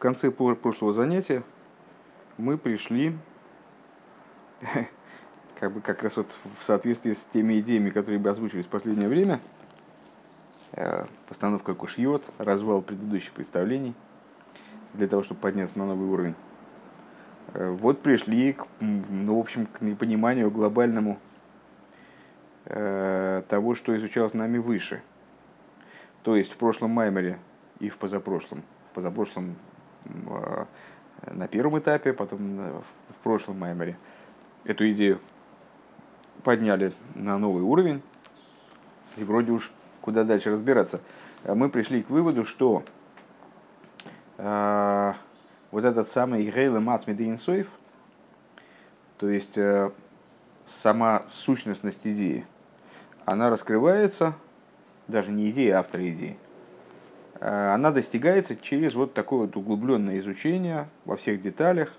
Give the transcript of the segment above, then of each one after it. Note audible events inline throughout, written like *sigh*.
конце прошлого занятия мы пришли, *laughs* как бы как раз вот в соответствии с теми идеями, которые бы озвучились в последнее время, э, постановка кушьет, развал предыдущих представлений, для того, чтобы подняться на новый уровень. Э, вот пришли, к, ну, в общем, к непониманию глобальному э, того, что изучалось нами выше. То есть в прошлом Маймере и в позапрошлом. В позапрошлом на первом этапе, потом в прошлом Маймере эту идею подняли на новый уровень, и вроде уж куда дальше разбираться. А мы пришли к выводу, что э, вот этот самый Грейлы Мацмидейнсоев, то есть э, сама сущностность идеи, она раскрывается, даже не идея, а автор идеи – Э, она достигается через вот такое вот углубленное изучение во всех деталях,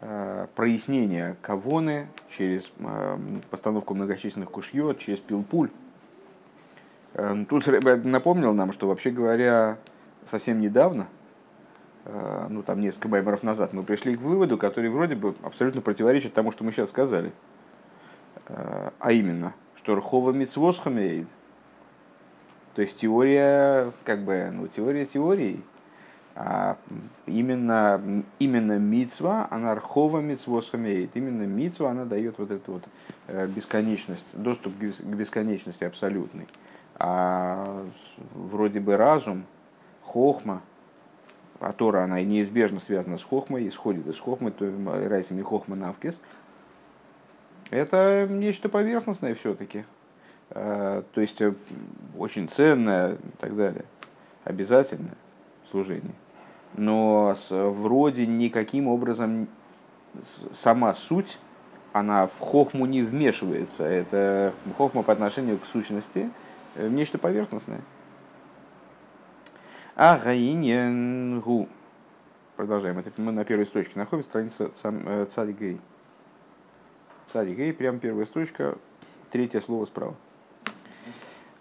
э, прояснение кавоны через э, постановку многочисленных кушьет, через пилпуль. Тут напомнил нам, что вообще говоря, совсем недавно, ну там несколько баймеров назад, мы пришли к выводу, который вроде бы абсолютно противоречит тому, что мы сейчас сказали. А именно, что Рхова Мицвосхамеид – то есть теория, как бы, ну, теория теорией. А именно, именно мицва, она архова мицвос Именно мицва, она дает вот эту вот э, бесконечность, доступ к бесконечности абсолютной. А вроде бы разум, хохма, а Тора, она неизбежно связана с хохмой, исходит из хохмы, то райсами хохма навкис. Это нечто поверхностное все-таки. Э, то есть э, очень ценное и так далее, обязательное служение. Но вроде никаким образом сама суть, она в хохму не вмешивается. Это хохма по отношению к сущности э, нечто поверхностное. А гаиньенгу. Продолжаем. Это мы на первой строчке находим, страница Цади Гей. Цади Гей, прям первая строчка, третье слово справа.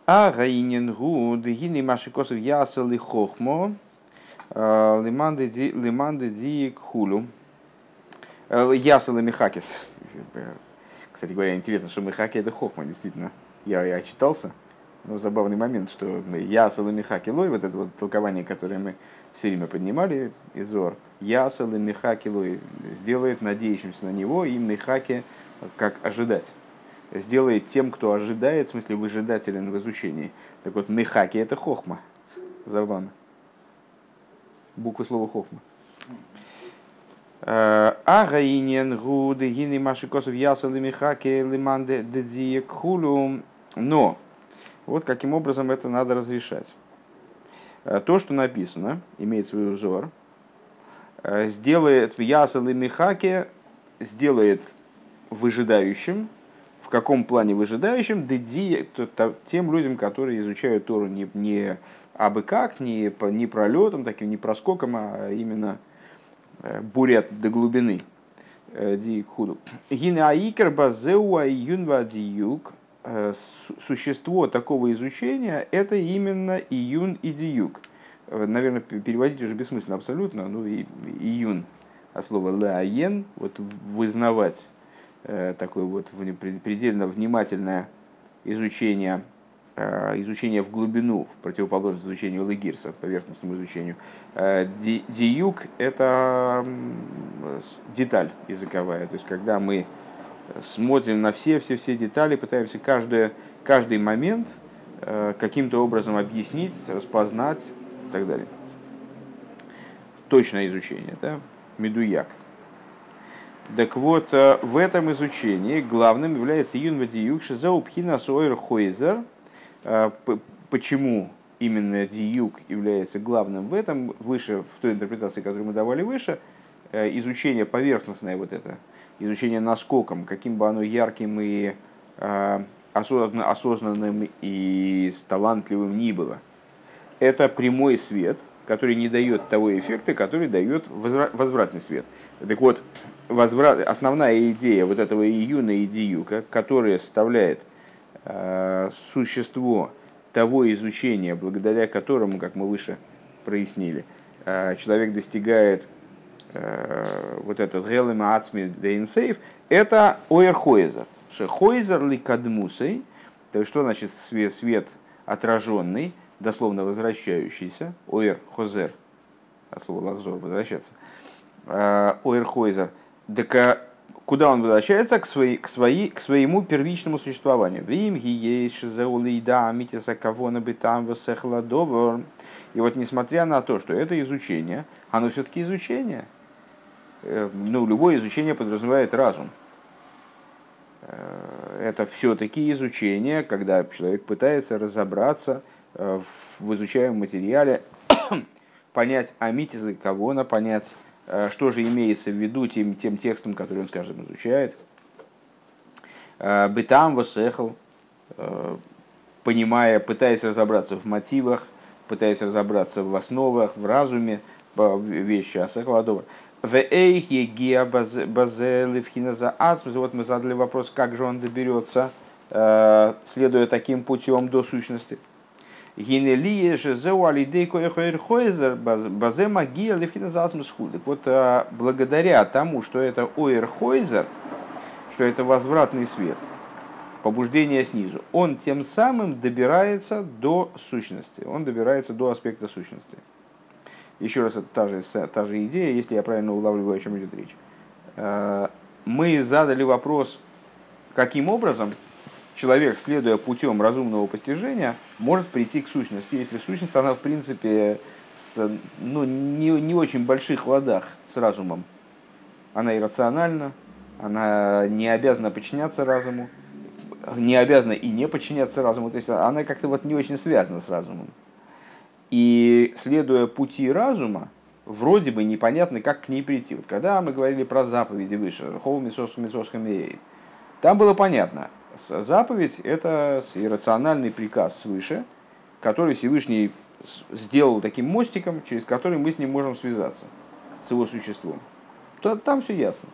А гаинен гу дегини машикосов ясел и хохмо лиманды ди кхулю. Ясел и михакис. Кстати говоря, интересно, что михаки это хохма, действительно. Я, я читался, но забавный момент, что и михаки лой, вот это вот толкование, которое мы все время поднимали из Зор, ясел и михаки лой сделает надеющимся на него и михаки как ожидать сделает тем, кто ожидает, в смысле выжидателен в изучении. Так вот, мехаки это хохма. Забавно. Буква слова хохма. Агаинен гуды гини маши косов ясал мехаки лиманде дедиекхулю. Но вот каким образом это надо разрешать. Э, то, что написано, имеет свой узор, э, сделает в ясал и мехаке, сделает выжидающим каком плане выжидающим? Тем людям, которые изучают Тору не, не абы как, не, не пролетом, таким не проскоком, а именно э, бурят до глубины. Э, ди худу. Гина аикер базеуа юнва диюк. Э, существо такого изучения это именно июн и диюк. Наверное, переводить уже бессмысленно абсолютно. Ну и июн от слова лаен, вот вызнавать такое вот предельно внимательное изучение, э, изучение в глубину, в противоположность изучению Легирса, поверхностному изучению. Э, диюк – это деталь языковая, то есть когда мы смотрим на все-все-все детали, пытаемся каждый, каждый момент каким-то образом объяснить, распознать и так далее. Точное изучение, да? Медуяк. Так вот, э, в этом изучении главным является Юнва Диюк Шизаупхина Суэр Хойзер. Э, почему именно Диюк является главным в этом, выше, в той интерпретации, которую мы давали выше, э, изучение поверхностное вот это, изучение наскоком, каким бы оно ярким и осознанным и талантливым ни было. Это прямой свет, который не дает того эффекта, который дает возвратный свет. Так вот, возврат, основная идея вот этого июна и диюка, которая составляет э, существо того изучения, благодаря которому, как мы выше прояснили, человек достигает вот этот Гелем Ацми Дейнсейв, это Ойерхойзер. Шехойзер ли кадмусей, то что значит свет, свет отраженный, дословно возвращающийся, Ойер Хозер, от слова лахзор, возвращаться, Ойер Хойзер, так куда он возвращается? К, своей, к, своей, к своему первичному существованию. Вим гиеш заулида митиса кавона битам весехладовор. И вот несмотря на то, что это изучение, оно все-таки изучение. Э, ну, любое изучение подразумевает разум. Э, это все-таки изучение, когда человек пытается разобраться э, в изучаемом материале, *coughs* понять амитизы кого-то, понять, э, что же имеется в виду тем, тем текстом, который он, скажем, изучает. Бытам восехал, понимая, пытаясь разобраться в мотивах, пытаясь разобраться в основах, в разуме вещи, а сехладова. В эйхе гиа базелевхина за Вот мы задали вопрос, как же он доберется, э, следуя таким путем до сущности. Генелие же зеуалидей коэхойрхойзер базе магия левхина за Так вот, э, благодаря тому, что это ойрхойзер, что это возвратный свет, побуждение снизу, он тем самым добирается до сущности, он добирается до аспекта сущности. Еще раз, это та же, та же идея, если я правильно улавливаю, о чем идет речь. Э, мы задали вопрос, каким образом человек, следуя путем разумного постижения, может прийти к сущности, если сущность, она в принципе с, ну, не, не очень больших ладах с разумом. Она иррациональна, она не обязана подчиняться разуму, не обязана и не подчиняться разуму, то есть она как-то вот не очень связана с разумом. И следуя пути разума, вроде бы непонятно, как к ней прийти. Вот когда мы говорили про заповеди выше, Хоу Мисос Мисос там было понятно, заповедь – это иррациональный приказ свыше, который Всевышний сделал таким мостиком, через который мы с ним можем связаться, с его существом. То, там все ясно.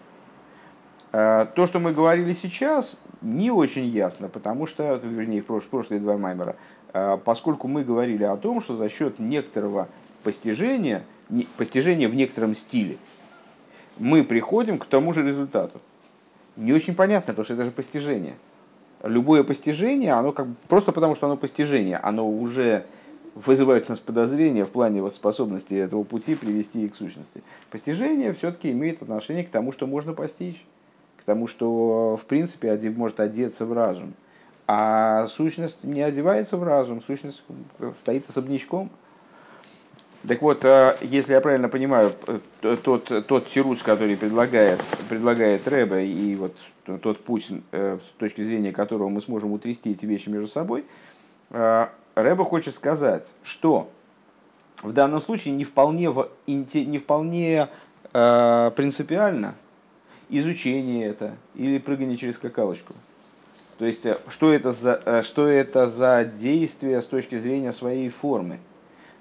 А, то, что мы говорили сейчас, не очень ясно, потому что, вернее, в прошлые два маймера, а, поскольку мы говорили о том, что за счет некоторого постижения, постижения в некотором стиле, мы приходим к тому же результату. Не очень понятно, потому что это же постижение. Любое постижение, оно как просто потому, что оно постижение, оно уже вызывает у нас подозрения в плане вот способности этого пути привести к сущности. Постижение все-таки имеет отношение к тому, что можно постичь, к тому, что в принципе может одеться в разум. А сущность не одевается в разум, сущность стоит особнячком. Так вот, э, если я правильно понимаю, э, тот, тот тирус, который предлагает, предлагает Рэбе, и вот тот путь, э, с точки зрения которого мы сможем утрясти эти вещи между собой, Рэбе хочет сказать, что в данном случае не вполне, не вполне принципиально изучение это или прыгание через скакалочку. То есть, э, что это, за, что это за действие с точки зрения своей формы.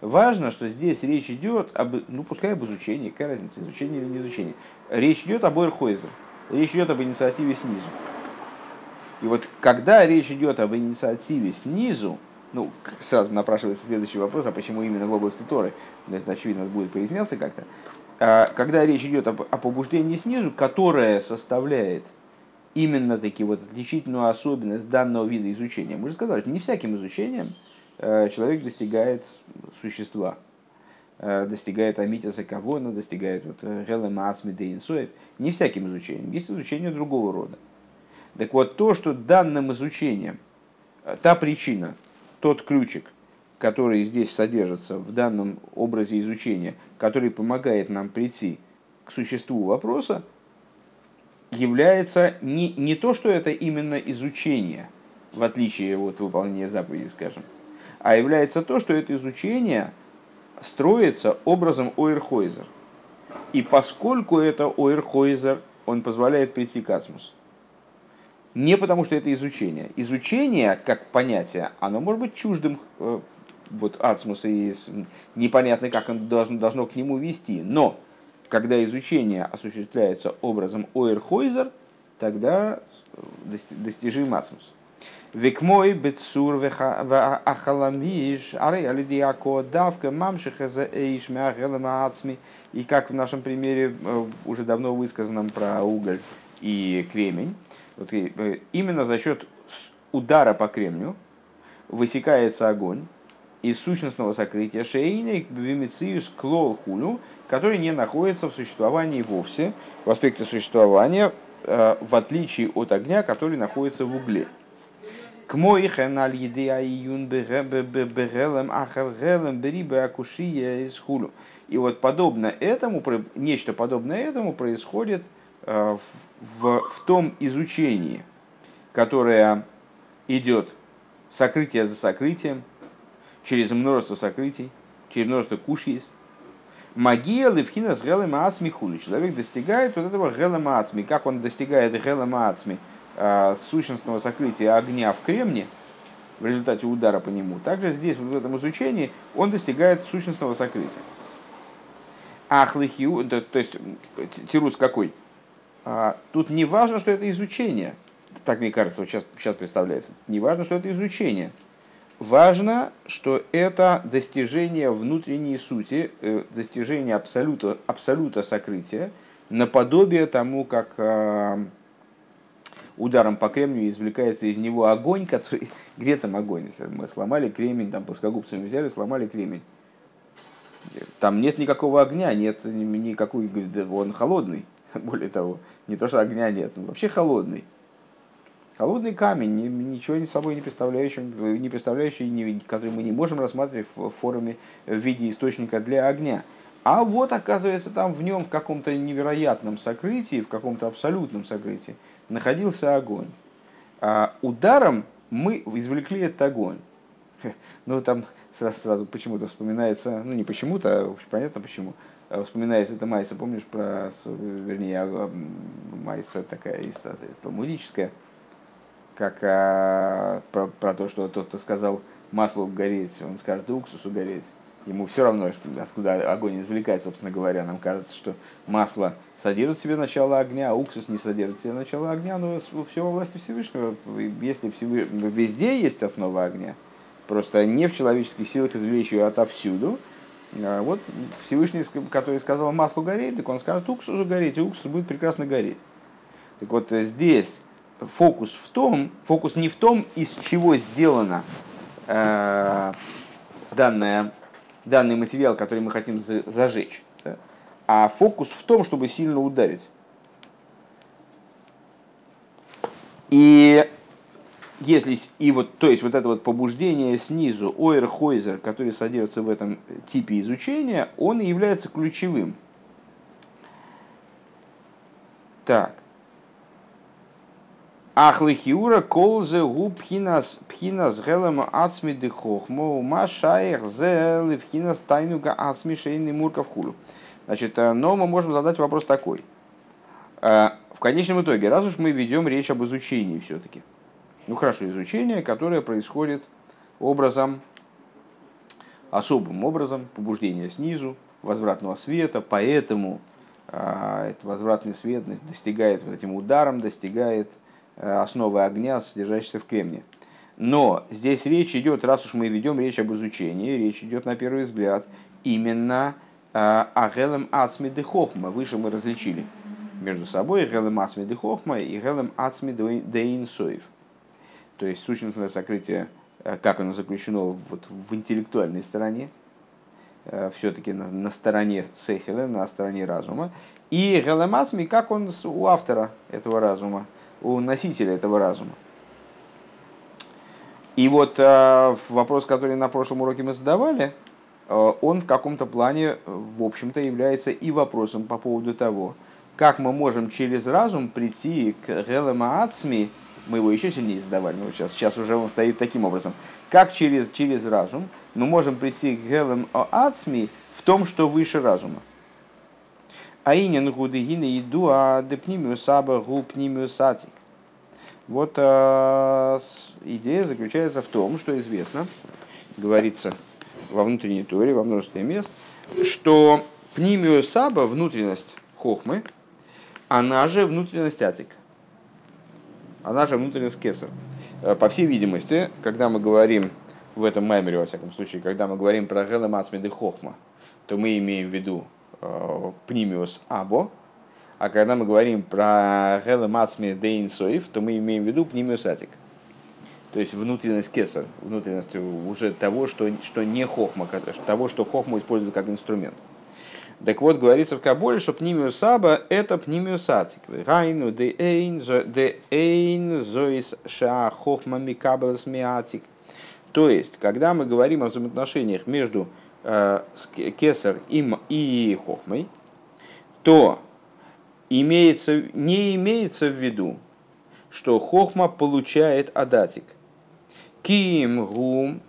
Важно, что здесь речь идет об, ну пускай об изучении, какая разница, изучение или не изучение. Речь идет об Эрхойзе, речь идет об инициативе снизу. И вот когда речь идет об инициативе снизу, ну, сразу напрашивается следующий вопрос, а почему именно в области Торы? Это, очевидно, будет поясняться как-то. А когда речь идет об, о побуждении снизу, которое составляет именно таки вот отличительную особенность данного вида изучения. Мы же сказали, что не всяким изучением человек достигает существа, э, достигает Амитиса Кавона, достигает вот Дейнсоев. Не всяким изучением, есть изучение другого рода. Так вот, то, что данным изучением, э, та причина, тот ключик, который здесь содержится в данном образе изучения, который помогает нам прийти к существу вопроса, является не, не то, что это именно изучение, в отличие от выполнения заповедей, скажем, а является то, что это изучение строится образом Ойрхойзер. И поскольку это Ойрхойзер, он позволяет прийти к Асмусу. Не потому, что это изучение. Изучение, как понятие, оно может быть чуждым э, вот, Ацмуса и непонятно, как он должно, должно к нему вести. Но когда изучение осуществляется образом Ойрхойзер, тогда достижим Асмус. Век мой бецур ахаламиш, ары алидиако давка мамшиха за эйш ацми. И как в нашем примере, э, уже давно высказанном про уголь и кремень, вот э, именно за счет удара по кремню высекается огонь из сущностного сокрытия шейник бимициус клол хулю, который не находится в существовании вовсе, в аспекте существования, э, в отличие от огня, который находится в угле. К моихен аль еды айюн бегелем ахар гелем берибе акушия из хулю. И вот подобно этому, нечто подобное этому происходит э, в, в том изучении, которое идет сокрытие за сокрытием, через множество сокрытий, через множество куш есть. Магия левхина с гелем ацми Человек достигает вот этого гелем ацми. Как он достигает гелем ацми – сущностного сокрытия огня в кремне в результате удара по нему, также здесь, в этом изучении, он достигает сущностного сокрытия. Ахлихиу, то, то есть тирус какой? А, тут не важно, что это изучение, так мне кажется, вот сейчас, сейчас представляется, не важно, что это изучение. Важно, что это достижение внутренней сути, э, достижение абсолюта, абсолюта сокрытия, наподобие тому, как ударом по кремнию извлекается из него огонь, который... *laughs* Где там огонь? Мы сломали кремень, там плоскогубцами взяли, сломали кремень. Там нет никакого огня, нет никакой... Он холодный, *laughs* более того. Не то, что огня нет, он вообще холодный. Холодный камень, ничего не собой не представляющий, не представляющий, который мы не можем рассматривать в форме, в виде источника для огня. А вот, оказывается, там в нем в каком-то невероятном сокрытии, в каком-то абсолютном сокрытии, находился огонь. А ударом мы извлекли этот огонь. *laughs* Ну, там сразу, сразу почему-то вспоминается, ну, не почему-то, а понятно почему, а вспоминается эта Майса, помнишь, про, вернее, а, Майса такая талмудическая, как а, про, про то, что тот, кто сказал маслу гореть, он скажет уксусу гореть ему все равно, откуда огонь извлекает, собственно говоря. Нам кажется, что масло содержит в себе начало огня, а уксус не содержит в себе начало огня, но все во власти Всевышнего. Если везде есть основа огня, просто не в человеческих силах извлечь ее отовсюду, а вот Всевышний, который сказал маслу гореть, так он скажет уксусу гореть, и уксус будет прекрасно гореть. Так вот здесь фокус в том, фокус не в том, из чего сделана э, данная данный материал, который мы хотим зажечь. Да? А фокус в том, чтобы сильно ударить. И если и вот, то есть вот это вот побуждение снизу, ойр-хойзер, который содержится в этом типе изучения, он является ключевым. Так. Ахлихиура колзе гу пхинас пхинас гелем ацми де хохмо машаях зе левхинас тайнуга ацми шейный мурков хулу. Значит, э, но мы можем задать вопрос такой. Э, в конечном итоге, раз уж мы ведем речь об изучении все-таки, ну хорошо, изучение, которое происходит образом, особым образом, побуждение снизу, возвратного света, поэтому э, этот возвратный свет достигает вот этим ударом, достигает основы огня, содержащиеся в кремне. Но здесь речь идет, раз уж мы ведем речь об изучении, речь идет на первый взгляд именно э, о Гелем Ацми де Хохма. Выше мы различили между собой Гелем Ацми де Хохма и Гелем Ацми де Инсоев. То есть сущностное сокрытие, э, как оно заключено вот в интеллектуальной стороне, все-таки на, на стороне Сехеля, на стороне разума, и Гелем Ацми, как он у автора этого разума, у носителя этого разума. И вот э, вопрос, который на прошлом уроке мы задавали, э, он в каком-то плане, в общем-то, является и вопросом по поводу того, как мы можем через разум прийти к Гелема Ацми, мы его еще сильнее задавали, но сейчас, сейчас уже он стоит таким образом, как через, через разум мы можем прийти к Гелем Ацми в том, что выше разума. Аинин гудыгины иду, а депнимиус атик. Вот э, идея заключается в том, что известно, говорится во внутренней туре, во множестве мест, что пнимио саба, внутренность хохмы, она же внутренность атик. Она же внутренность кесар. по всей видимости, когда мы говорим в этом маймере, во всяком случае, когда мы говорим про Гелем Ацмеды Хохма, то мы имеем в виду э, Пнимиус Або, а когда мы говорим про Гелем Ацмеды Инсоев, то мы имеем в виду Пнимиус Атик. То есть внутренность кесар, внутренность уже того, что, что не хохма, того, что хохму используют как инструмент. Так вот, говорится в Каболе, что пнимиус аба – это пнимиус ацик. Гайну де эйн зоис ша хохма микабелс миацик. То есть, когда мы говорим о взаимоотношениях между э, кесар им и хохмой, то имеется, не имеется в виду, что хохма получает адатик. Ким гум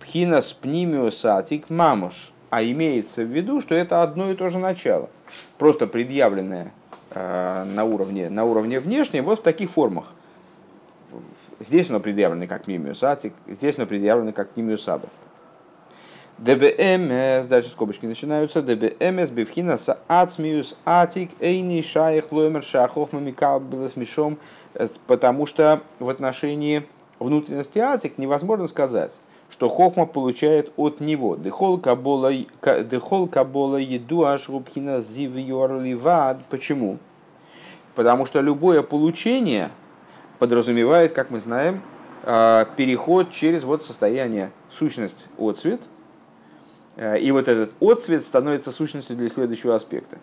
пхинас пнимиус атик мамуш – а имеется в виду, что это одно и то же начало, просто предъявленное э, на уровне, на уровне внешнем, вот в таких формах. Здесь оно предъявлено как мимиус атик, здесь оно предъявлено как мимиус. ДБМС, дальше скобочки начинаются, ДБМС, бифхина са ацмиус атик, эйни шаих лоймер шахов мамикал было смешом, э, потому что в отношении внутренности атик невозможно сказать, что Хохма получает от него. Дехол кабола еду ашрубхина зивьор ливад. Почему? Потому что любое получение подразумевает, как мы знаем, а, переход через вот состояние сущность отцвет, а, и вот этот отцвет становится сущностью для следующего аспекта.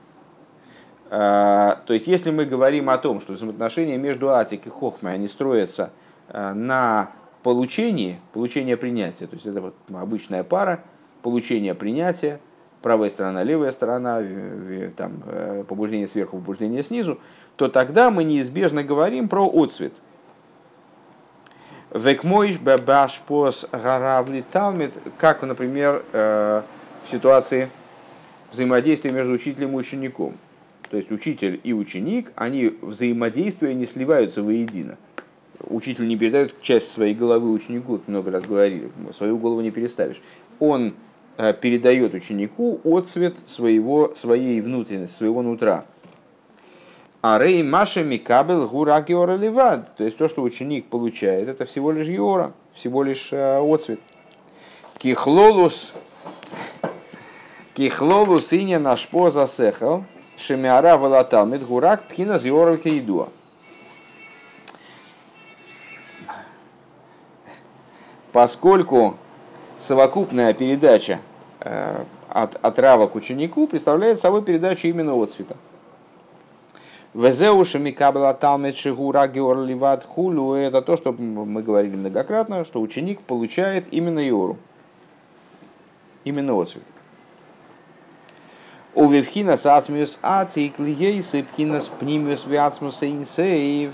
А, то есть, если мы говорим о том, что взаимоотношения между Атик и Хохмой, они строятся на получении, получение принятия, то есть это вот обычная пара, получение принятия, правая сторона, левая сторона, там, э, побуждение сверху, побуждение снизу, то тогда мы неизбежно говорим про отцвет. Векмойш пос гаравли талмит, как, например, э, в ситуации взаимодействия между учителем и учеником. То есть учитель и ученик, они взаимодействуя не сливаются воедино учитель не передает часть своей головы ученику, много раз говорили, свою голову не переставишь. Он э, передает ученику отцвет своего, своей внутренности, своего нутра. А рей маша микабел гура геора ливад. То есть то, что ученик получает, это всего лишь геора, всего лишь э, отцвет. Кихлолус, кихлолус иня наш по засехал, шемиара валаталмит гурак пхина геора кейдуа. поскольку совокупная передача э, от, от рава к ученику представляет собой передачу именно от цвета. Везеуша микабла это то, что мы говорили многократно, что ученик получает именно иору. Именно отцвет. У вевхина сасмиус ацик лиейсы пхинас пнимиус виацмус инсейв.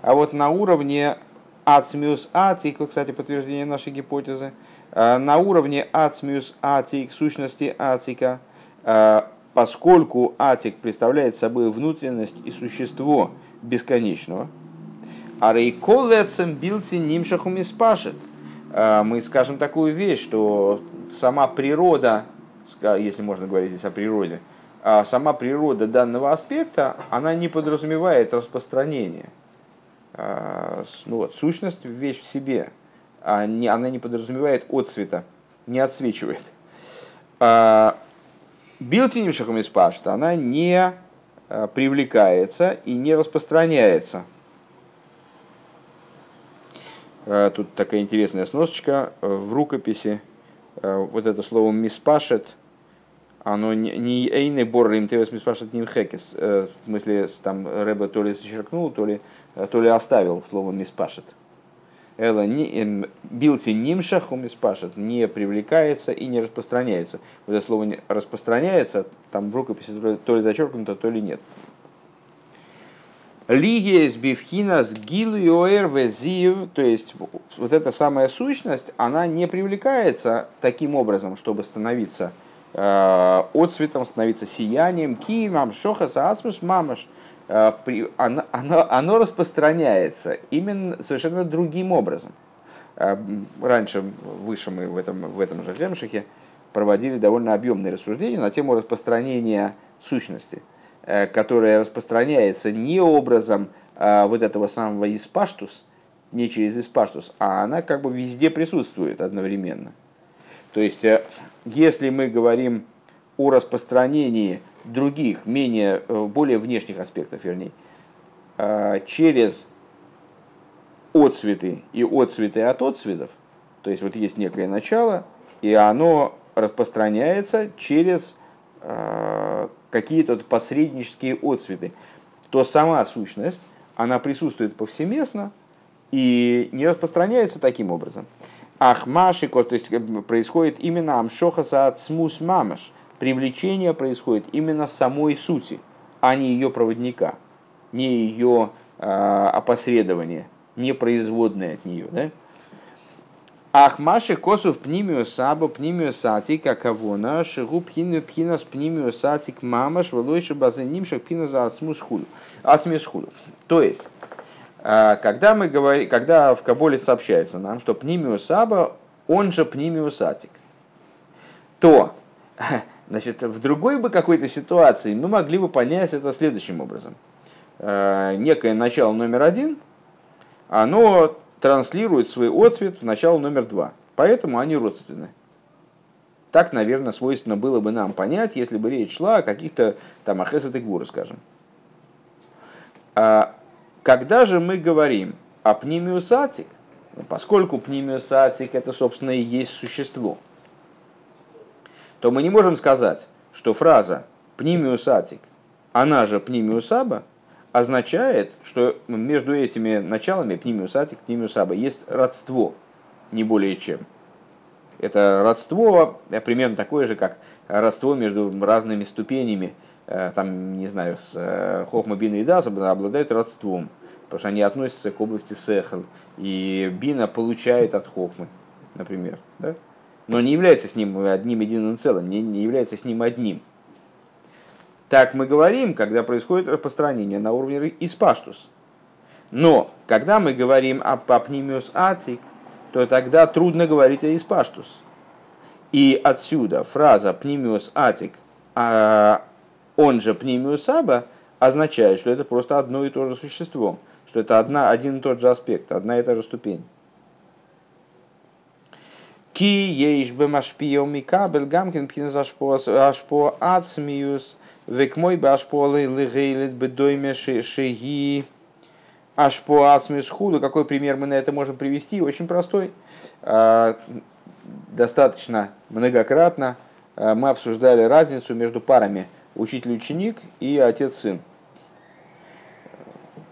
А вот на уровне ацмиус атик, кстати, подтверждение нашей гипотезы, э, на уровне ацмиус атик, сущности атика, э, поскольку атик представляет собой внутренность и существо бесконечного, а рейколецем билти нимшахум испашет. Э, мы скажем такую вещь, что сама природа, если можно говорить здесь о природе, сама природа данного аспекта, она не подразумевает распространение – а, ну, вот, сущность вещь в себе, а она не подразумевает отцвета, не отсвечивает. Билтиним шахом из она не а, привлекается и не распространяется. Тут такая интересная сносочка в рукописи. Вот это слово «миспашет», оно не эйны борры им тевес миспашет ним хекес. В смысле, там Рэба то ли зачеркнул, то ли Э, то ли оставил слово миспашет. Эла эм, билти нимшах у миспашет не привлекается и не распространяется. Вот это слово распространяется, там в рукописи то ли зачеркнуто, то ли нет. Лигия с бифхина с гилуэр везив, то есть вот эта самая сущность, она не привлекается таким образом, чтобы становиться э, отцветом, становиться сиянием, кимам, шохас, ацмус, мамаш, Э, оно, оно, оно распространяется именно совершенно другим образом. Э, раньше, выше мы в этом, в этом же Гемшихе проводили довольно объемные рассуждения на тему распространения сущности, э, которая распространяется не образом вот этого самого испаштус, не через испаштус, а она как бы везде присутствует одновременно. То есть, если мы говорим о распространении других, менее, более внешних аспектов, вернее, через отцветы и отцветы от отцветов, то есть вот есть некое начало, и оно распространяется через э, какие-то посреднические отцветы, то сама сущность, она присутствует повсеместно и не распространяется таким образом. Ахмашико, то есть э, происходит именно амшохаса от смус мамаш. Привлечение происходит именно самой сути, а не ее проводника, не ее э, опосредования, не производное от нее. Да? Ахмаши косов пнимио сабо пнимио сати каковона шигу пхину пхинас пнимио сатик мамаш волойши базенимших пхина за. Ацмисхулю. То есть, а, когда мы говорим, когда в Каболе сообщается нам, что пнимио саба, он же пнимио сатик, то значит, в другой бы какой-то ситуации мы могли бы понять это следующим образом. А, некое начало номер один, оно транслируют свой отцвет в начало номер два. Поэтому они родственны. Так, наверное, свойственно было бы нам понять, если бы речь шла о каких-то там ахесет и гуру, скажем. А когда же мы говорим о пнимиусатик, ну, поскольку пнимиусатик это, собственно, и есть существо, то мы не можем сказать, что фраза пнимиусатик, она же пнимиусаба, означает, что между этими началами, пнимиусатик, пнимиусаба, есть родство, не более чем. Это родство э, примерно такое же, как родство между разными ступенями, э, там, не знаю, с э, Хохма, Бина и Даса обладают родством, потому что они относятся к области Сехал, и Бина получает от Хохмы, например, да? Но не является с ним одним единым целым, не, не является с ним одним. Так мы говорим, когда происходит распространение на уровне испаштус. Но когда мы говорим о папнимиус ацик, то тогда трудно говорить о испаштус. И отсюда фраза пнимиус атик, а он же пнимиус аба, означает, что это просто одно и то же существо, что это одна, один и тот же аспект, одна и та же ступень. Ки ейш бемашпио микабель гамкин пхинас ашпо ацмиус – Век мой башполы лыгейлит бедойме шеги ашпо ацмис худу. Какой пример мы на это можем привести? Очень простой. А, достаточно многократно а, мы обсуждали разницу между парами учитель-ученик и отец-сын.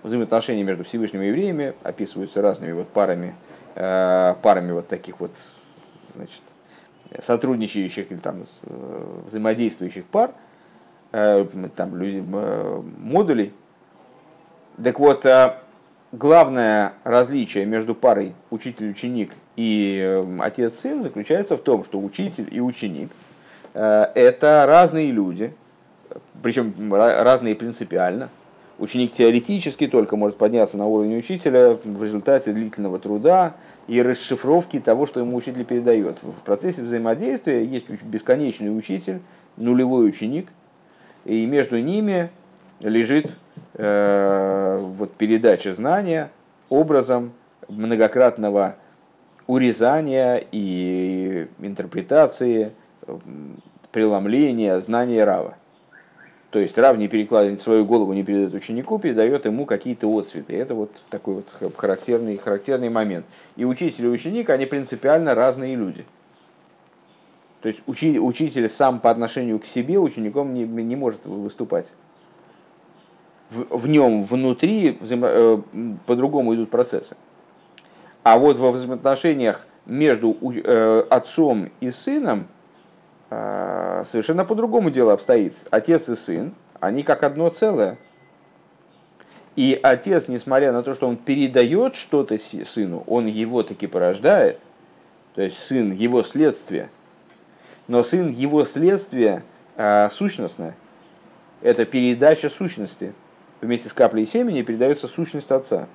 Взаимоотношения между Всевышним и евреями описываются разными вот парами, а, парами вот таких вот значит, сотрудничающих или там э, взаимодействующих пар – Э, там, люди, э, модулей. Так вот, главное различие между парой учитель-ученик и отец-сын заключается в том, что учитель и ученик – это разные люди, причем разные принципиально. Ученик теоретически только может подняться на уровень учителя в результате длительного труда и расшифровки того, что ему учитель передает. В процессе взаимодействия есть бесконечный учитель, нулевой ученик – и между ними лежит э, вот передача знания образом многократного урезания и интерпретации, преломления знания Рава. То есть Рав не перекладывает свою голову, не передает ученику, передает ему какие-то отцветы. Это вот такой вот характерный, характерный момент. И учитель и ученик, они принципиально разные люди. То есть учи, учитель сам по отношению к себе учеником не, не может выступать. В, в нем внутри взаимо, э, по-другому идут процессы. А вот во взаимоотношениях между э, отцом и сыном совершенно по-другому дело обстоит. Отец и сын, они как одно целое. И отец, несмотря на то, что он передает что-то сыну, он его таки порождает, то есть сын его следствие – но сын его следствие а, сущностное. Это передача сущности. Вместе с каплей семени передается сущность отца.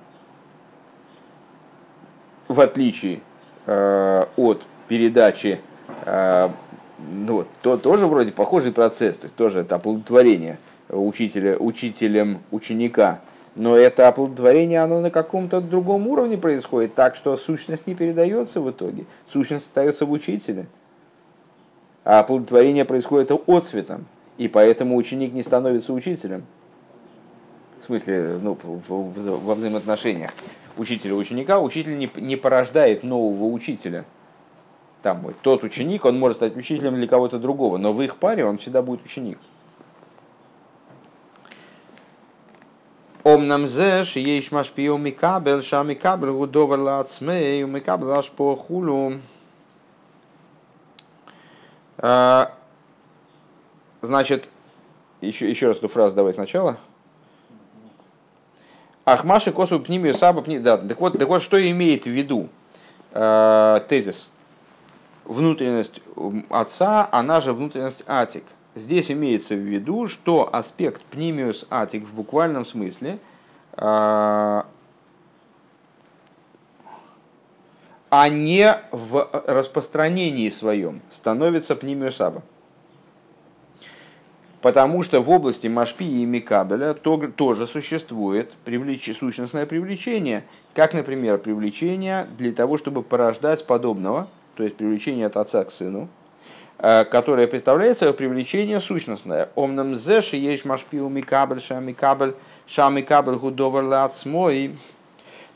В отличие э, от передачи, э, ну, то тоже вроде похожий процесс, то есть тоже это оплодотворение учителя, учителем ученика Но это оплодотворение, оно на каком-то другом уровне происходит, так что сущность не передается в итоге. Сущность остается в учителе. А оплодотворение происходит отцветом, и поэтому ученик не становится учителем. В смысле, ну, во взаимоотношениях учителя и ученика, учитель не, не порождает нового учителя. Там тот ученик, он может стать учителем для кого-то другого, но в их паре он всегда будет ученик. Омнам зе, шиеш машпио микабель, ша микабель гудовар лацмей, микабель аж по хулу. А, значит, еще, еще раз эту фразу давай сначала. Ахмаши косу пнимию саба пни... Да, так вот, так вот, что имеет в виду э, тезис? Внутренность отца, она же внутренность атик. Здесь имеется в виду, что аспект пнимиус атик в буквальном смысле э, а не в распространении своем становится пнимиус аба. Потому что в области Машпи и Микабеля тоже существует привлеч... сущностное привлечение, как, например, привлечение для того, чтобы порождать подобного, то есть привлечение от отца к сыну, э, которое представляется собой привлечение сущностное. Омнам зеши есть Машпи у Микабель, ша Микабель, ша Микабель гудовар лацмой.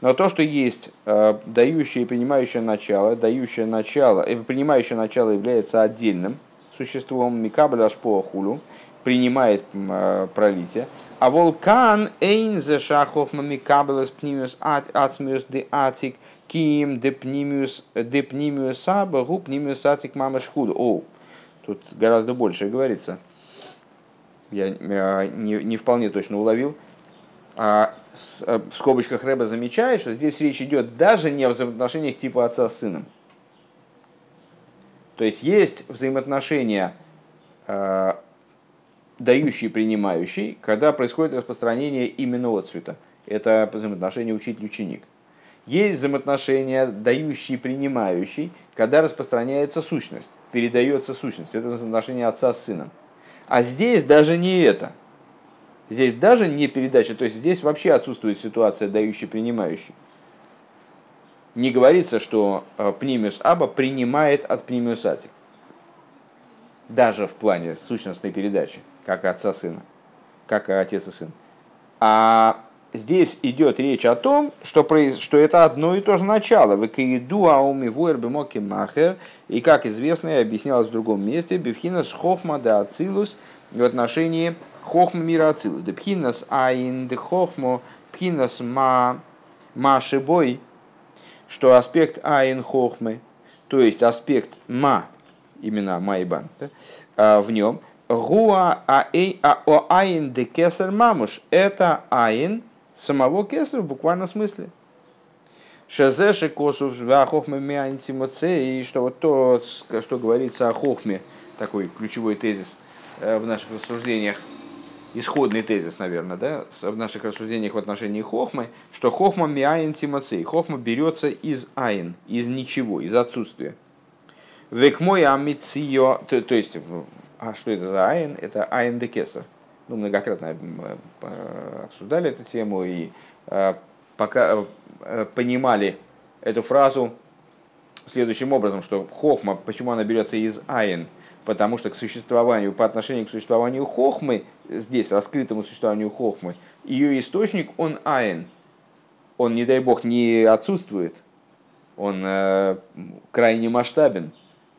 Но то, что есть э, дающее и принимающее начало, дающее начало, и принимающее начало является отдельным существом Микабель Ашпо Хулю, принимает э, пролитие. А волкан эйнзе шахохма микабелес пнимиус ацмиус де атик ким де пнимиус де пнимиус аба гу пнимиус атик мама шхуд. О, тут гораздо больше говорится. Я э, не, не вполне точно уловил. А э, в скобочках Рэба замечает, что здесь речь идет даже не о взаимоотношениях типа отца с сыном. То есть есть взаимоотношения дающий и принимающий, когда происходит распространение именно от цвета. Это взаимоотношение учитель-ученик. Есть взаимоотношения дающий и принимающий, когда распространяется сущность, передается сущность. Это взаимоотношение отца с сыном. А здесь даже не это. Здесь даже не передача, то есть здесь вообще отсутствует ситуация дающий принимающий. Не говорится, что э, пнимиус аба принимает от пнимиус атик. Даже в плане сущностной передачи как отца сына, как отец и сын. А здесь идет речь о том, что, что это одно и то же начало. Векаиду ауми вуэр моки махер. И, как известно, и объяснялось в другом месте, бифхинас хохма да ацилус в отношении хохма мира ацилус. Бифхинас айн де хохмо пхинас ма машибой, что аспект айн хохмы, то есть аспект ма, имена майбан, да, а, в нем – Гуа аин де кесар мамуш. Это аин самого кесара в буквальном смысле. Шазеши косов и что вот то, что говорится о хохме, такой ключевой тезис э, в наших рассуждениях, исходный тезис, наверное, да, в наших рассуждениях в отношении хохмы, что хохма миаин тимоцей. Хохма берется из аин, из ничего, из отсутствия. Век мой амицио, то, то есть а что это за айн? Это айн де кесар. Ну, многократно э, обсуждали эту тему и э, пока э, понимали эту фразу следующим образом, что хохма, почему она берется из айн? Потому что к существованию, по отношению к существованию хохмы, здесь, раскрытому существованию хохмы, ее источник, он айн. Он, не дай бог, не отсутствует. Он э, крайне масштабен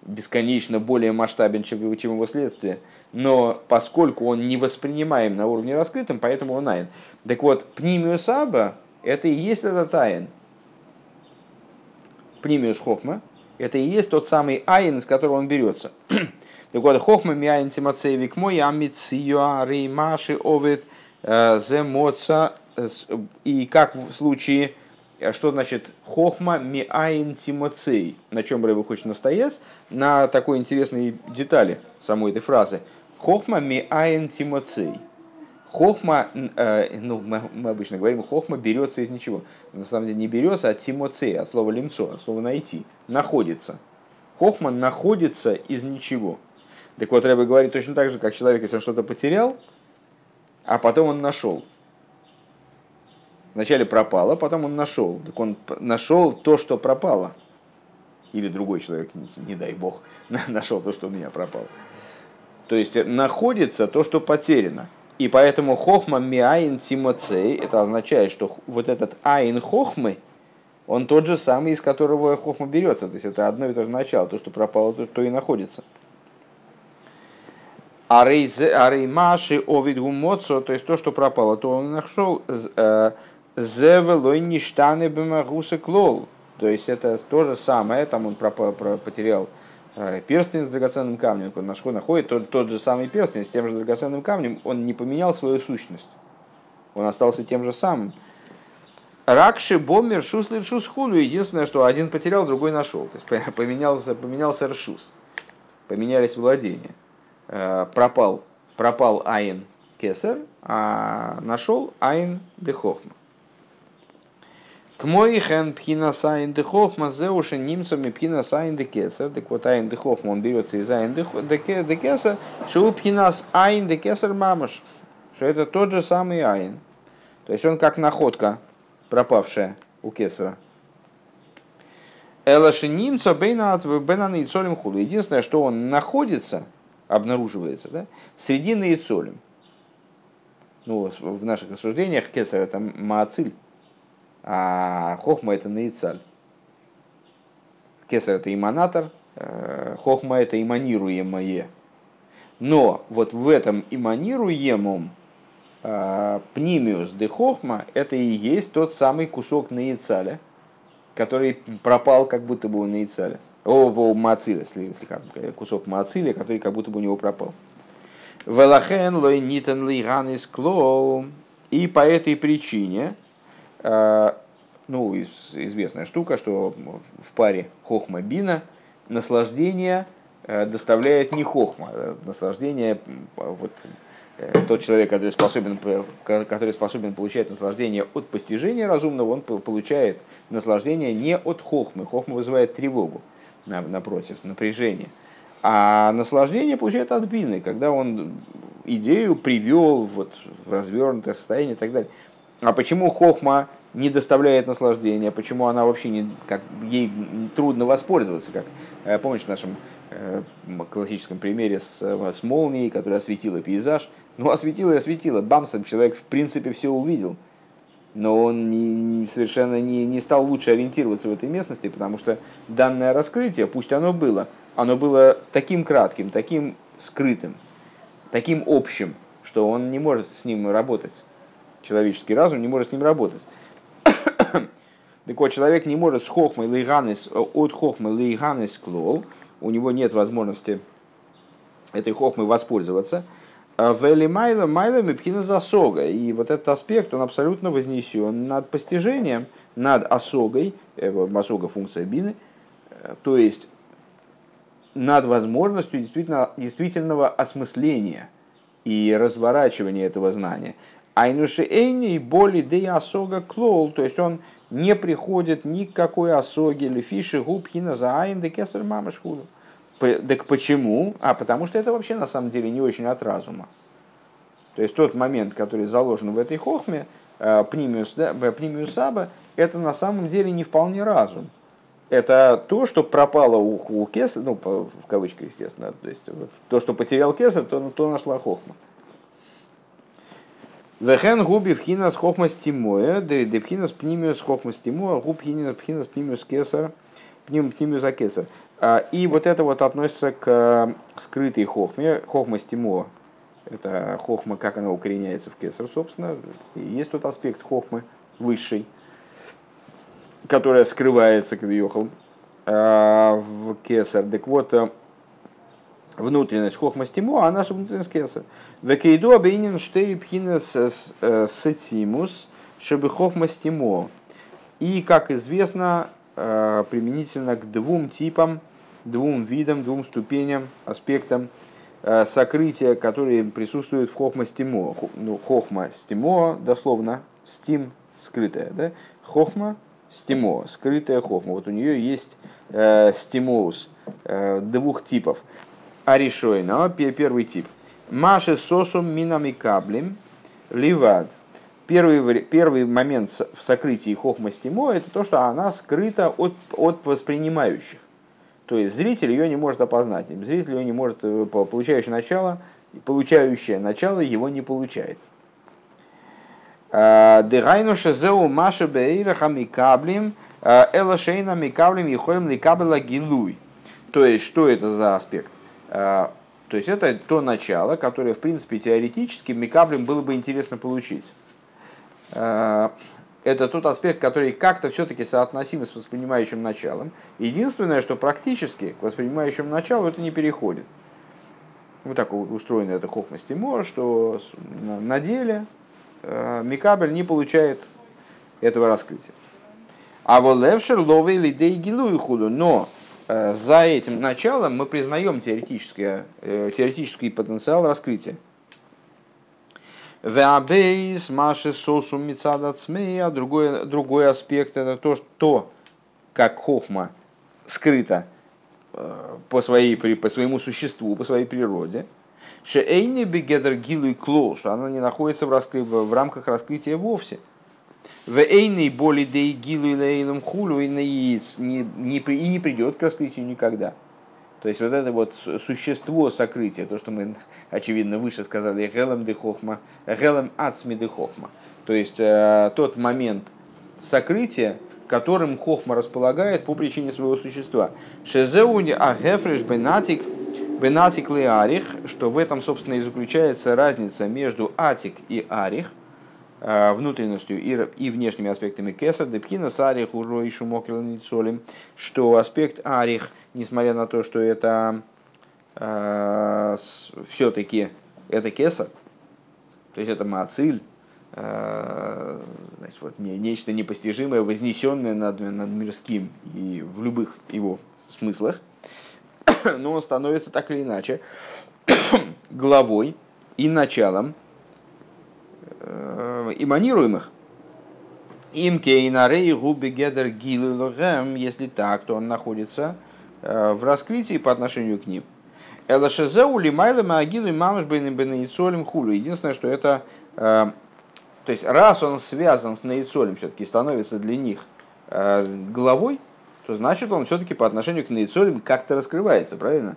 бесконечно более масштабен, чем, чем его следствие, но поскольку он не воспринимаем на уровне раскрытым, поэтому он айн. Так вот, пнимиус аба – это и есть этот айн. Пнимиус хохма – это и есть тот самый айн, из которого он берется. *clears throat* так вот, хохма миайн тимацевик мой амициюари маши овет э, земоца и как в случае а что значит хохма миаин тимоцей? На чем Рэба хочет настоять? На такой интересной детали самой этой фразы. Хохма миаин тимоцей. Хохма, э, ну, мы, мы обычно говорим, хохма берется из ничего. На самом деле не берется, а тимоцей, от слова лимцо, от слова найти, находится. Хохма находится из ничего. Так вот, Рэба говорит точно так же, как человек, если он что-то потерял, а потом он нашел. Вначале пропало, потом он нашел. Так он нашел то, что пропало. Или другой человек, не дай бог, *laughs* нашел то, что у меня пропало. То есть находится то, что потеряно. И поэтому хохма миаин тимоцей, это означает, что вот этот айн хохмы, он тот же самый, из которого хохма берется. То есть это одно и то же начало. То, что пропало, то, то и находится. Ареймаши овид гумоцо, то есть то, что пропало, то он нашел. Э, Зевелой ништаны бемагуса клол. То есть это то же самое, там он пропал, потерял э, перстень с драгоценным камнем, он нашел, находит тот, тот же самый перстень с тем же драгоценным камнем, он не поменял свою сущность. Он остался тем же самым. Ракши, бомер, шус, лиршус, хулю. Единственное, что один потерял, другой нашел. То есть поменялся, поменялся ршус. Поменялись владения. Э, пропал, пропал Айн Кесар, а нашел Айн Дехохма. К мой хен пхина сайн де хохма зеуши немцами пхина сайн де кесар. Так вот айн де хохма он берется из айн де кесар. Что у пхинас айн де мамаш. Что это тот же самый айн. То есть он как находка пропавшая у кесара. Элаши немца бейна бейна цолем худу. Единственное, что он находится, обнаруживается, да, среди наицолем. Ну, в наших рассуждениях кесар это маациль а хохма это наицаль. Кесар это иманатор, э, хохма это иманируемое. Но вот в этом иманируемом э, пнимиус де хохма это и есть тот самый кусок наицаля, который пропал как будто бы у наицаля. О, о слегка, кусок мациля, который как будто бы у него пропал. Велахен лой нитен лиганис клол. И по этой причине Э, ну, известная штука, что в паре хохма бина наслаждение э, доставляет не хохма, а наслаждение, вот, э, тот человек, который способен, который способен получать наслаждение от постижения разумного, он получает наслаждение не от хохмы. Хохма вызывает тревогу, напротив, напряжение. А наслаждение получает от бины, когда он идею привел вот, в развернутое состояние и так далее. А почему хохма не доставляет наслаждения, почему она вообще не, как, ей трудно воспользоваться, как э, помнишь в нашем э, классическом примере с, с молнией, которая осветила пейзаж. Ну, осветила и осветила. Бамсом человек в принципе все увидел. Но он не, совершенно не, не стал лучше ориентироваться в этой местности, потому что данное раскрытие, пусть оно было, оно было таким кратким, таким скрытым, таким общим, что он не может с ним работать человеческий разум не может с ним работать. *coughs* так вот, человек не может с хохмой лейганес, от хохмы лейганес клол, у него нет возможности этой хохмой воспользоваться. А Вели майла майла мипхина засога. И вот этот аспект, он абсолютно вознесен над постижением, над осогой, э, осога функция бины, э, то есть над возможностью действительно, действительного осмысления и разворачивания этого знания. Айнуши Эйни боли де осога клол, то есть он не приходит ни к какой осоге, или фиши губхина за айн де кесар мамаш. Так почему? А потому что это вообще на самом деле не очень от разума. То есть тот момент, который заложен в этой хохме, э, пнимиус, да, пнимиус аба, это на самом деле не вполне разум. Это то, что пропало у, у Кесар, ну, в кавычках, естественно, то есть вот, то, что потерял Кесар, то, то нашла хохма. Вехен губи в хинас хохмас тимоя, де пхинас пнимиус хохмас тимоя, губ хинас пхинас пнимиус кесар, пнимиус акесар. И вот это вот относится к э, скрытой хохме, хохма стимо. Это хохма, как она укореняется в кесар, собственно. Есть тот аспект хохмы высший, которая скрывается, как въехал, в кесар. Так вот, э, внутренность хохма стимо, а наша внутренность кесар. Векейду обейнин штей пхинес э, сетимус, чтобы хохма стимо. И, как известно, э, применительно к двум типам, двум видам, двум ступеням, аспектам э, сокрытия, которые присутствуют в хохма стимо. Ну, хохма стимо, дословно, стим, скрытая, да? Хохма стимо, скрытая хохма. Вот у нее есть э, стимоус э, двух типов. Аришойна, первый тип. Маши сосум минами каблем ливад. Первый, первый момент в сокрытии хохма стимо это то, что она скрыта от, от воспринимающих. То есть зритель ее не может опознать. Зритель ее не может, э, получающее начало, получающее начало его не получает. А, Дегайну шезеу маша бейраха микаблим а, элашейна микаблим ехолем ликабела гилуй. То есть, что это за аспект? А, то есть, это то начало, которое, в принципе, теоретически микаблем было бы интересно получить. Это тот аспект, который как-то все-таки соотносим с воспринимающим началом. Единственное, что практически к воспринимающему началу это не переходит. Вот так устроено это хохмость Тимор, что на деле э, Микабель не получает этого раскрытия. А волевшер ловый лидей гилую худу. Но э, за этим началом мы признаем э, теоретический потенциал раскрытия. Веабейс, Маши, Сосу, Мицадацмей, а другой, другой аспект это то, что, как хохма скрыта по, своей, по своему существу, по своей природе. Шеэйни бегедер гилу и клол, что она не находится в, раскры... в рамках раскрытия вовсе. В эйной боли дей гилу и лейлом хулу и не, и не придет к раскрытию никогда. То есть вот это вот существо сокрытия, то, что мы, очевидно, выше сказали, гелем де хохма, гелем ацми де хохма. То есть э, тот момент сокрытия, которым хохма располагает по причине своего существа. Шезеуни агефреш бенатик бенатик ли арих, что в этом, собственно, и заключается разница между атик и арих, внутренностью и, внешними аспектами кесар, депхина с арих урой шумокрилницолем, что аспект арих – несмотря на то, что это э, все-таки это кесар, то есть это мациль, э, значит, вот, не, нечто непостижимое, вознесенное над, над мирским и в любых его смыслах, *coughs* но он становится так или иначе *coughs* главой и началом э, эманируемых. Им кейнарей губи гедер если так, то он находится Э, в раскрытии по отношению к ним. Элашезеу лимайла магилу и мамаш бенеицолем хулю. Единственное, что это... Э, то есть, раз он связан с наицолем, все-таки становится для них э, главой, то значит он все-таки по отношению к наицолем как-то раскрывается, правильно?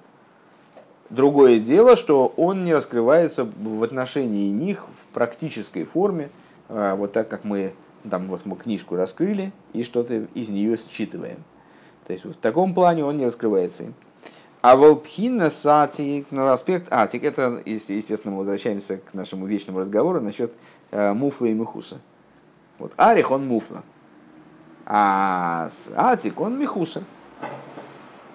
Другое дело, что он не раскрывается в отношении них в практической форме, вот так как мы там вот мы книжку раскрыли и что-то из нее считываем. То есть в таком плане он не раскрывается. А волпхина сатик, ну, аспект атик, это, естественно, мы возвращаемся к нашему вечному разговору насчет э, муфла и мехуса. Вот арих, он муфла, а атик, он мехуса.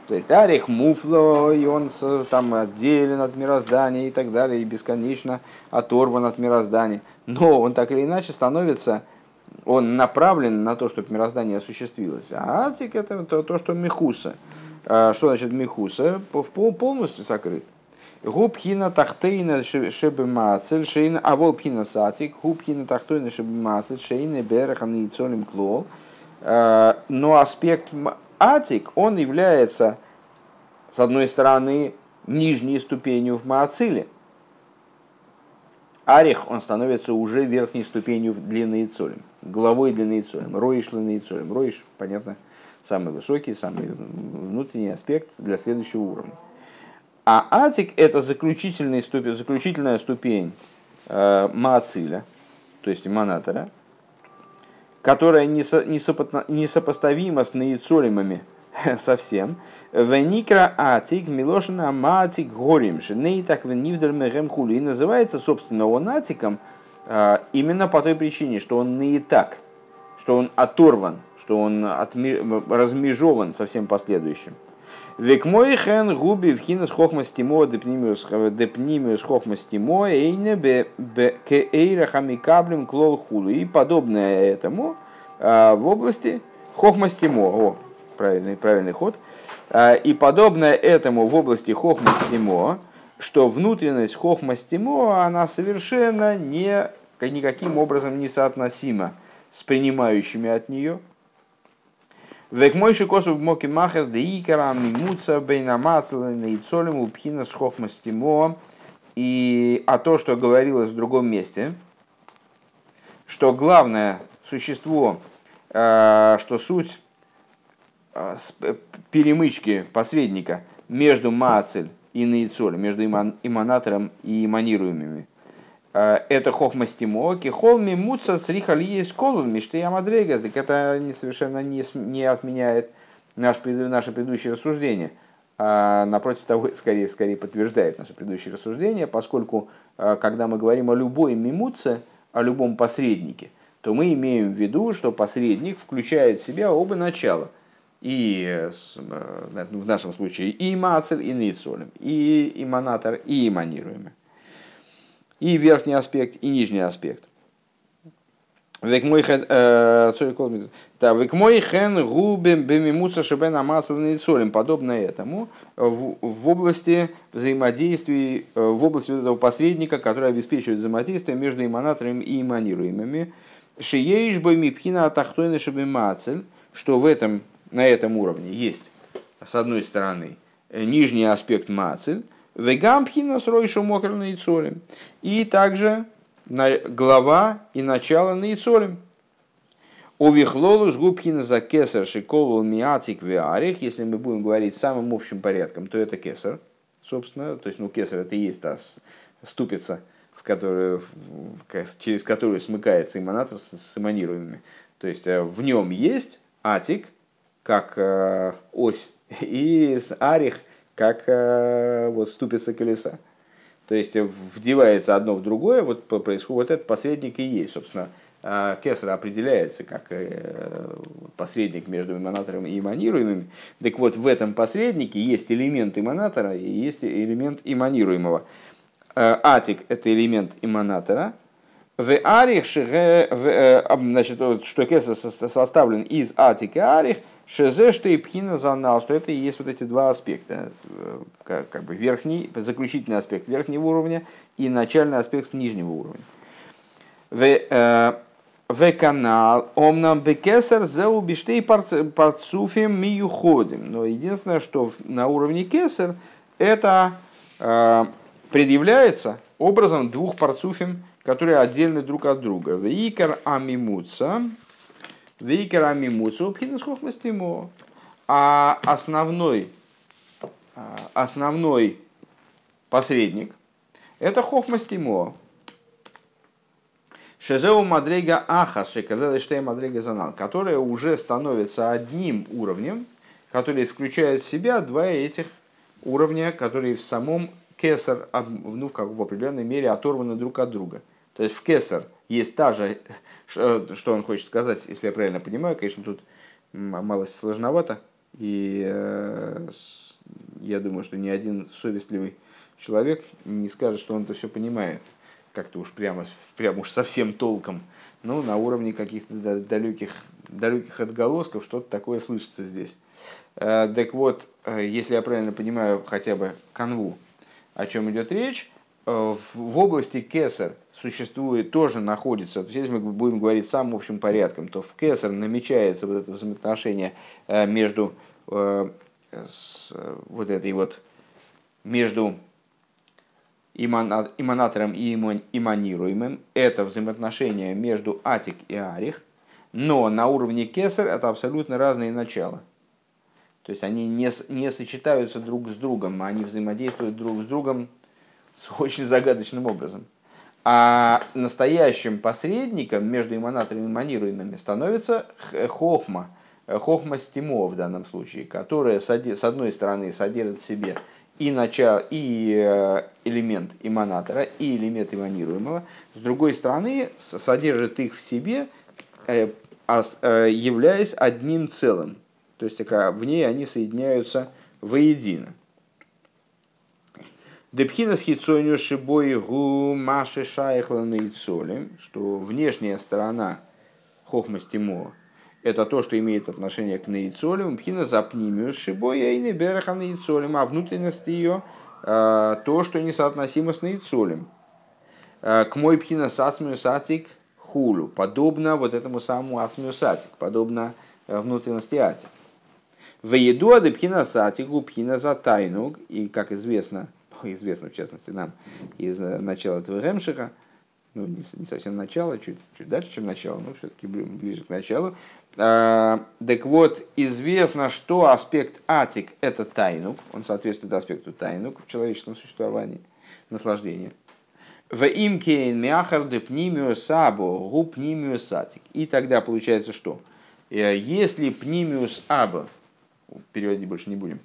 То есть арих муфло, и он там отделен от мироздания и так далее, и бесконечно оторван от мироздания. Но он так или иначе становится он направлен на то, чтобы мироздание осуществилось. А атик это то, то что мехуса. А, что значит мехуса? Полностью сокрыт. Губхина тахтейна шебемацель шейна, а волпхина сатик, губхина тахтейна шебемацель шейна берахан и клол. А, но аспект атик, он является, с одной стороны, нижней ступенью в маациле, Арих, он становится уже верхней ступенью длины Ицолем, главой длины Ицолем, Роиш длины Ицолем. Роиш, понятно, самый высокий, самый внутренний аспект для следующего уровня. А Атик – это заключительная ступень, заключительная ступень э, Маациля, то есть Манатора, которая несопоставима с наицолемами *laughs* совсем. Веникра атик милошина матик горим шиней так венивдер мегем хули. И называется, собственно, он атиком а, именно по той причине, что он не так, что он оторван, что он отми... размежован со всем последующим. Век мой хен губи в хинес хохмастимо депнимиус хохмастимо эйне бе ke эйра хамикаблем клол хулу. И подобное этому а, в области хохмастимо правильный, правильный ход. А, и подобное этому в области хохмастимо, что внутренность хохмастимо, она совершенно не, никаким образом не соотносима с принимающими от нее. Век мой шикосу в моке махер да икара мимуца бейнамацелен и цолем упхина с хохмастимо. И а то, что говорилось в другом месте, что главное существо, э, что суть перемычки посредника между мацель и наицолем, между иманатором и иманируемыми, это хохма стимо, кихолми муца цриха есть колун, мишты ямадрегас, так это совершенно не, не отменяет наш, наше предыдущее рассуждение – а напротив того, *laughs* скорее, скорее подтверждает наше предыдущее рассуждение, поскольку а, когда мы говорим о любой мимуце, о любом посреднике, то мы имеем в виду, что посредник включает в себя оба начала. И э, в нашем случае и мацель, и нейцолем, и иманатор, и иманируемый. И верхний аспект, и нижний аспект. Век мой хен, да, век мой хен губим бемимуца шебен амасленный солем, подобно этому, в, в области взаимодействия, э, в области этого посредника, который обеспечивает взаимодействие между иманаторами и иманируемыми, шиеиш бойми пхина атахтойна шебемацель, что в этом, на этом уровне есть, с одной стороны, нижний аспект мацель, вегам пхина сройшу мокрный солем, и также глава и начало наицолем. У вихлолу с губхина за кесар шиколу миатик виарих, если мы будем говорить самым общим порядком, то это кесар, собственно, то есть, ну, кесар это и есть та ступица, в которую, через которую смыкается иманатор с, с. То есть, э, в нем есть атик, как э, ось, *laughs* и арих, как э, вот ступица колеса. То есть вдевается одно в другое, вот происходит вот этот посредник и есть, собственно, а, Кесар определяется как э, посредник между эманатором и эманируемым. Так вот, в этом посреднике есть элемент эманатора и есть элемент эманируемого. Э, атик – это элемент эманатора. В арих, э, значит, что Кесар составлен из атика и арих – Шезе, что и пхина занал, что это и есть вот эти два аспекта, как, как бы верхний, заключительный аспект верхнего уровня и начальный аспект нижнего уровня. В, в канал омнам бекесар зеу биштей парцуфим миюходим. Но единственное, что на уровне кесар это э, предъявляется образом двух парцуфим, которые отдельны друг от друга. Вейкар амимуца, Вейкера мимуцу пхинас хохмастимо. А основной, а, основной посредник это хохмастимо. Шезеу Мадрега Ахас, Шекадештей Мадрега Занал, которая уже становится одним уровнем, который включает в себя два этих уровня, которые в самом кесар, ну, как в определенной мере оторваны друг от друга. То есть в кесар есть та же, что он хочет сказать, если я правильно понимаю, конечно, тут малость сложновато, и э, я думаю, что ни один совестливый человек не скажет, что он это все понимает, как-то уж прямо, прямо уж совсем толком, ну, на уровне каких-то далеких, далеких отголосков что-то такое слышится здесь. Э, так вот, э, если я правильно понимаю хотя бы канву, о чем идет речь, в области кесар существует, тоже находится, то есть если мы будем говорить самым общим порядком, то в Кесар намечается вот это взаимоотношение э, между э, с, вот этой вот, между иманатором и иманируемым, это взаимоотношение между Атик и Арих, но на уровне Кесар это абсолютно разные начала. То есть они не, не сочетаются друг с другом, они взаимодействуют друг с другом с очень загадочным образом. А настоящим посредником между иманаторами и манируемыми становится хохма, хохма стимо в данном случае, которая с одной стороны содержит в себе и, начало, и э, элемент иманатора, и элемент иманируемого, с другой стороны содержит их в себе, э, э, являясь одним целым. То есть в ней они соединяются воедино. Депхина с хитсонью шибой гу маши шайхлана и цолем, что внешняя сторона хохмастимо это то, что имеет отношение к наицолем, пхина запнимию шибой и не бераха наицолем, а внутренность ее а, то, что несоотносимо с наицолем. А, к мой пхина сатик хулу, подобно вот этому самому асмию сатик, подобно а, внутренности атик. В еду адепхина сатику пхина за и, как известно, известно в частности нам из э, начала этого Ремшиха, ну, не, не совсем начало, чуть, чуть дальше, чем начало, но все-таки ближе к началу. А, так вот, известно, что аспект атик – это тайнук, он соответствует аспекту тайнук в человеческом существовании, наслаждения. В имкейн мяхар пнимиус або гу пнимиус атик. И тогда получается что? Э, если пнимиус або, переводить больше не будем,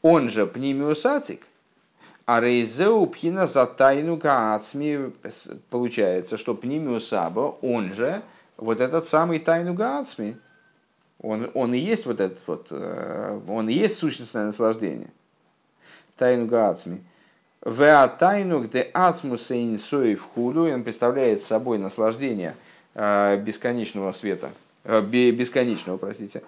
он же пнимиус атик, а рейзеу пхина за тайну гаацми, получается, что пнимиус або, он же, вот этот самый тайну гаацми, он, он и есть вот этот вот, э, он и есть сущностное наслаждение. Тайну гаацми. Веа тайну где ацмуса инсои в худу, он представляет собой наслаждение э, бесконечного света, э, бесконечного, простите,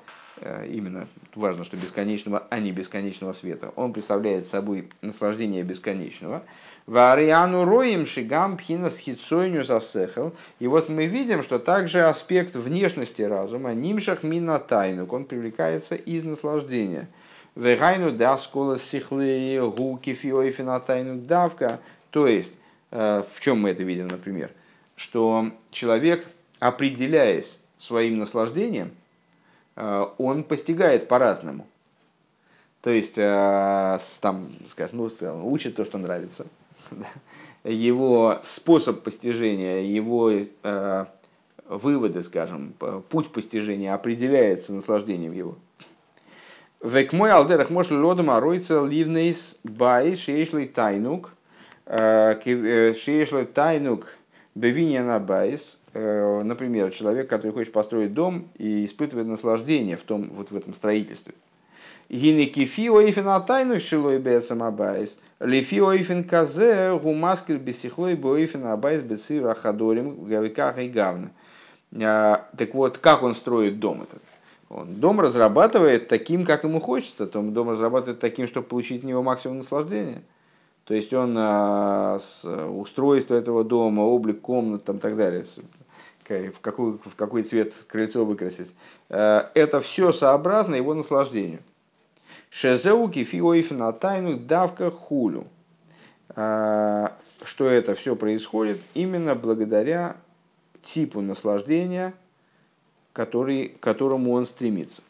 именно важно, что бесконечного, а не бесконечного света. Он представляет собой наслаждение бесконечного. Вариану роем шигам пхина схицойню засехал. И вот мы видим, что также аспект внешности разума, нимшах мина тайнук, он привлекается из наслаждения. Вегайну да скола сихлы гуки фиоифина тайнук давка. То есть, э, в чем мы это видим, например? Что человек, определяясь своим наслаждением, э, он постигает по-разному. То есть, э, там, скажем, ну, учит то, что нравится, *laughs* его способ постижения, его э, выводы, скажем, путь постижения определяется наслаждением его. וכמו על דרך משל אדם הרוצה לבנות בית שיש לו תענוג, э, э, שיש לו תענוג בבנין הבית, э, например, человек, который хочет построить дом и испытывает наслаждение в, том, вот в этом строительстве. А, так вот, как он строит дом этот? Он дом разрабатывает таким, как ему хочется. Дом разрабатывает таким, чтобы получить в него максимум наслаждения. То есть он а, с устройство этого дома, облик комнат и так далее, в какой, в какой цвет крыльцо выкрасить. А, это все сообразно его наслаждению. Шезеуки фиоифна тайну давка хулю. А, что это все происходит именно благодаря типу наслаждения, который, к которому он стремится.